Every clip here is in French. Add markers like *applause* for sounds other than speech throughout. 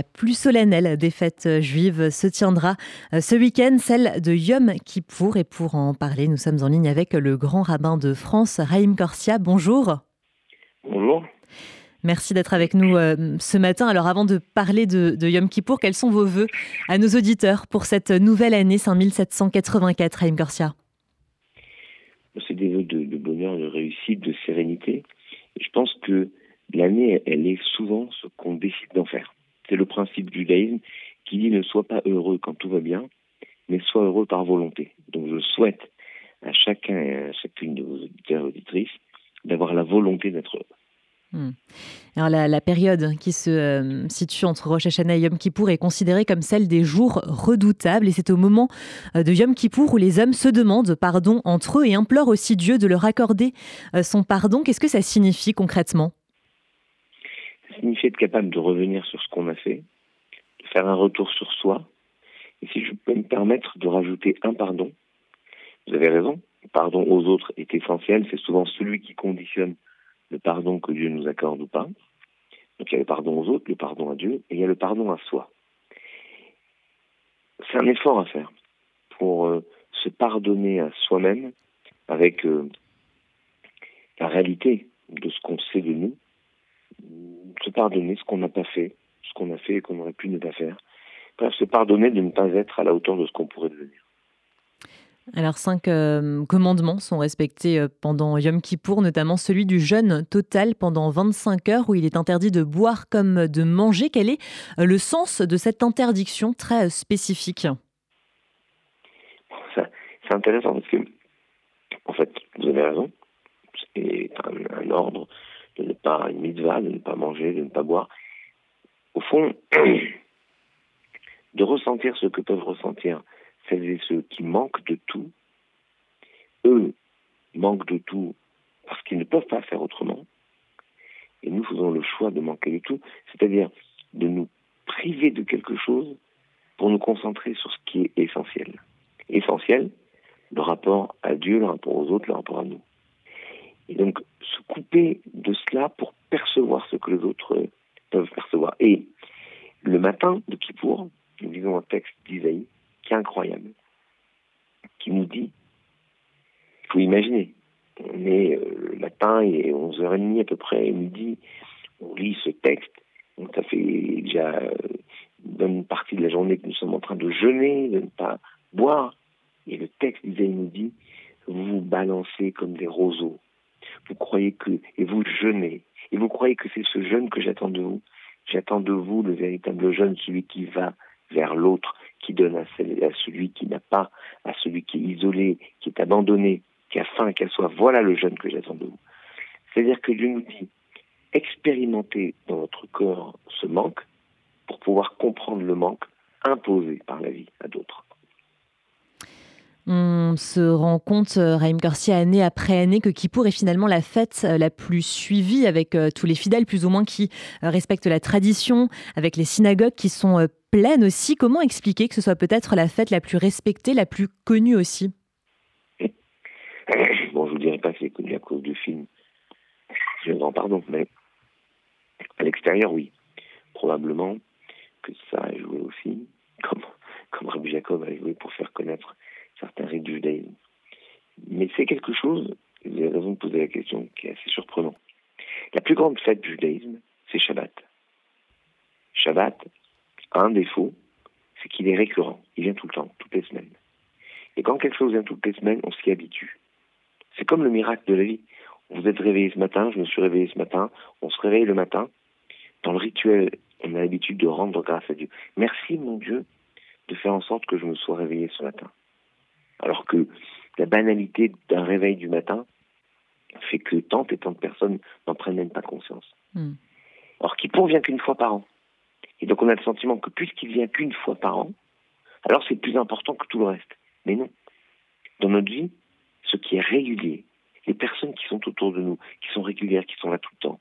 La plus solennelle des fêtes juives se tiendra euh, ce week-end, celle de Yom Kippour. Et pour en parler, nous sommes en ligne avec le grand rabbin de France, Raïm Korsia. Bonjour. Bonjour. Merci d'être avec nous euh, ce matin. Alors avant de parler de, Yom Kippour, quels sont vos voeux à nos auditeurs pour cette nouvelle année 5784, Raïm Korsia C'est des vœux de, de, bonheur, de réussite, de sérénité. Et je pense que l'année, elle est souvent ce qu'on décide d'en faire. C'est le principe du judaïsme qui dit ne sois pas heureux quand tout va bien, mais sois heureux par volonté. Donc je souhaite à chacun et à chacune de vos auditeurs et auditrices d'avoir la volonté d'être heureux. Hmm. Alors la, période qui se euh, situe entre Rosh Hashanah et Yom Kippour est considérée comme celle des jours redoutables et c'est au moment euh, de Yom Kippour où les hommes se demandent pardon entre eux et implorent aussi Dieu de leur accorder euh, son pardon. Qu'est-ce que ça signifie concrètement? Signifie être capable de revenir sur ce qu'on a fait, de faire un retour sur soi. Et si je peux me permettre de rajouter un pardon, vous avez raison, le pardon aux autres est essentiel, c'est souvent celui qui conditionne le pardon que Dieu nous accorde ou pas. Donc il y a le pardon aux autres, le pardon à Dieu, et il y a le pardon à soi. C'est un effort à faire pour euh, se pardonner à soi-même avec euh, la réalité de ce qu'on sait de nous, se pardonner ce qu'on n'a pas fait, ce qu'on a fait et qu'on aurait pu ne pas faire. Bref, se pardonner de ne pas être à la hauteur de ce qu'on pourrait devenir. Alors, cinq euh, commandements sont respectés euh, pendant Yom Kippour, notamment celui du jeûne total pendant 25 heures où il est interdit de boire comme de manger. Quel est euh, le sens de cette interdiction très spécifique? C'est intéressant parce que, en fait, vous avez raison, c'est un ordre de ne pas, une mitzvah, de ne pas manger, de ne pas boire. Au fond, *clears throat* de ressentir ce que peuvent ressentir celles et ceux qui manquent de tout, eux manquent de tout parce qu'ils ne peuvent pas faire autrement, et nous faisons le choix de manquer de tout, c'est-à-dire de nous priver de quelque chose pour nous concentrer sur ce qui est essentiel. Essentiel, le rapport à Dieu, le rapport aux autres, le rapport à nous. Et donc, se couper de cela pour percevoir ce que les autres peuvent percevoir. Et le matin de Kippour, nous lisons un texte d'Isaïe qui est incroyable, qui nous dit, il faut imaginer, on est euh, le matin, et 11h30 à peu près, midi, on lit ce texte, donc ça fait déjà euh, une bonne partie de la journée que nous sommes en train de jeûner, de ne pas boire, et le texte d'Isaïe nous dit, vous vous balancez comme des roseaux vous croyez que, et vous jeûnez, et vous croyez que c'est ce jeûne que j'attends de vous. J'attends de vous le véritable jeûne, celui qui va vers l'autre, qui donne à, celui qui n'a pas, à celui qui est isolé, qui est abandonné, qui a faim, qui a soif. Voilà le jeûne que j'attends de vous. C'est-à-dire que Dieu nous dit, expérimentez dans votre corps ce manque pour pouvoir comprendre le manque imposé par la vie à d'autres. On se rend compte, euh, Raïm Garcia, année après année, que Kippour est finalement la fête euh, la plus suivie avec euh, tous les fidèles, plus ou moins, qui respectent la tradition, avec les synagogues qui sont pleines aussi. Comment expliquer que ce soit peut-être la fête la plus respectée, la plus connue aussi? *coughs* Bon, je vous dirais pas que c'est connu à cause du film. Pardon, mais à l'extérieur, oui. Probablement que ça a joué aussi, comme, comme Rabbi Jacob a joué pour faire connaître certains rites du Mais c'est quelque chose, vous avez raison de poser la question, qui est assez surprenant. La plus grande fête du judaïsme, c'est Shabbat. Shabbat a un défaut, c'est qu'il est récurrent. Il vient tout le temps, toutes les semaines. Et quand quelque chose vient toutes les semaines, on s'y habitue. C'est comme le miracle de la vie. Vous êtes réveillé ce matin, je me suis réveillé ce matin, on se réveille le matin. Dans le rituel, on a l'habitude de rendre grâce à Dieu. Merci mon Dieu de faire en sorte que je me sois réveillé ce matin. Alors que la banalité d'un réveil du matin fait que tant et tant de personnes n'en prennent même pas conscience. Hmm. Alors qu'il vient qu'une fois par an. Et donc on a le sentiment que puisqu'il vient qu'une fois par an, alors c'est plus important que tout le reste. Mais non. Dans notre vie, ce qui est régulier, les personnes qui sont autour de nous, qui sont régulières, qui sont là tout le temps,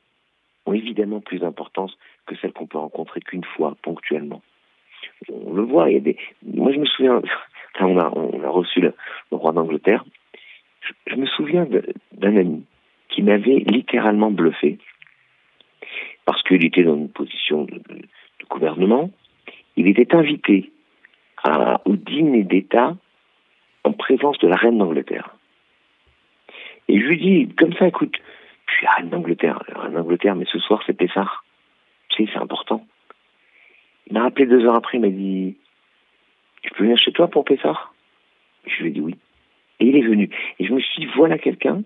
ont évidemment plus d'importance que celles qu'on peut rencontrer qu'une fois, ponctuellement. On le voit, il y a des... Moi je me souviens, *laughs* on a, reçu le, roi d'Angleterre, je, me souviens d'un ami qui m'avait littéralement bluffé parce qu'il était dans une position de, gouvernement, il était invité au dîner d'État en présence de la reine d'Angleterre. Et je lui dis, comme ça, écoute, je suis reine d'Angleterre, reine d'Angleterre, mais ce soir c'est Pessard. Tu sais, c'est important. Il m'a rappelé deux heures après, il m'a dit, je peux venir chez toi pour Pessard? Je lui ai dit oui. Et il est venu. Et je me suis dit, voilà quelqu'un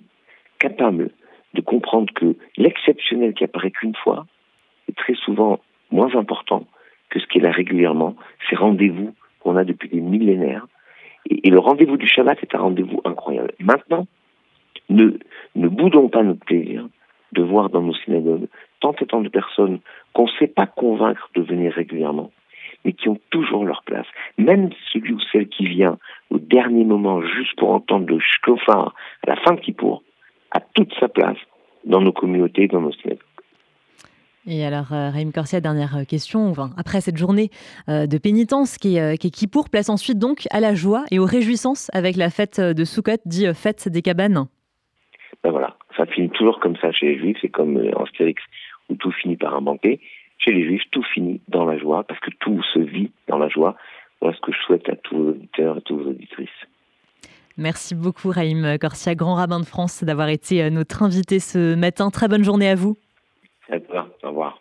capable de comprendre que l'exceptionnel qui apparaît qu'une fois est très souvent moins important que ce qu'il a régulièrement, ces rendez-vous qu'on a depuis des millénaires. Et, le rendez-vous du Shabbat est un rendez-vous incroyable. Maintenant, ne, ne boudons pas notre plaisir de voir dans nos synagogues tant et tant de personnes qu'on ne sait pas convaincre de venir régulièrement, mais qui ont toujours leur place. Même celui ou celle qui vient au dernier moment juste pour entendre le shkofar à la fin de Kippour a toute sa place dans nos communautés, dans nos synagogues. Et alors, euh, Raïm Corsia, dernière question. Enfin, après cette journée euh, de pénitence qui est, euh, qui est Kippour, place ensuite donc à la joie et aux réjouissances avec la fête de Sukkot, dit euh, fête des cabanes. Ben voilà, ça finit toujours comme ça chez les Juifs, c'est comme euh, en Stérix où tout finit par un banquet. Chez les Juifs, tout finit dans la joie parce que tout se vit dans la joie. Voilà ce que je souhaite à tous vos auditeurs et toutes vos auditrices. Merci beaucoup, Raïm Corsia, grand rabbin de France, d'avoir été euh, notre invité ce matin. Très bonne journée à vous. À toi, au revoir.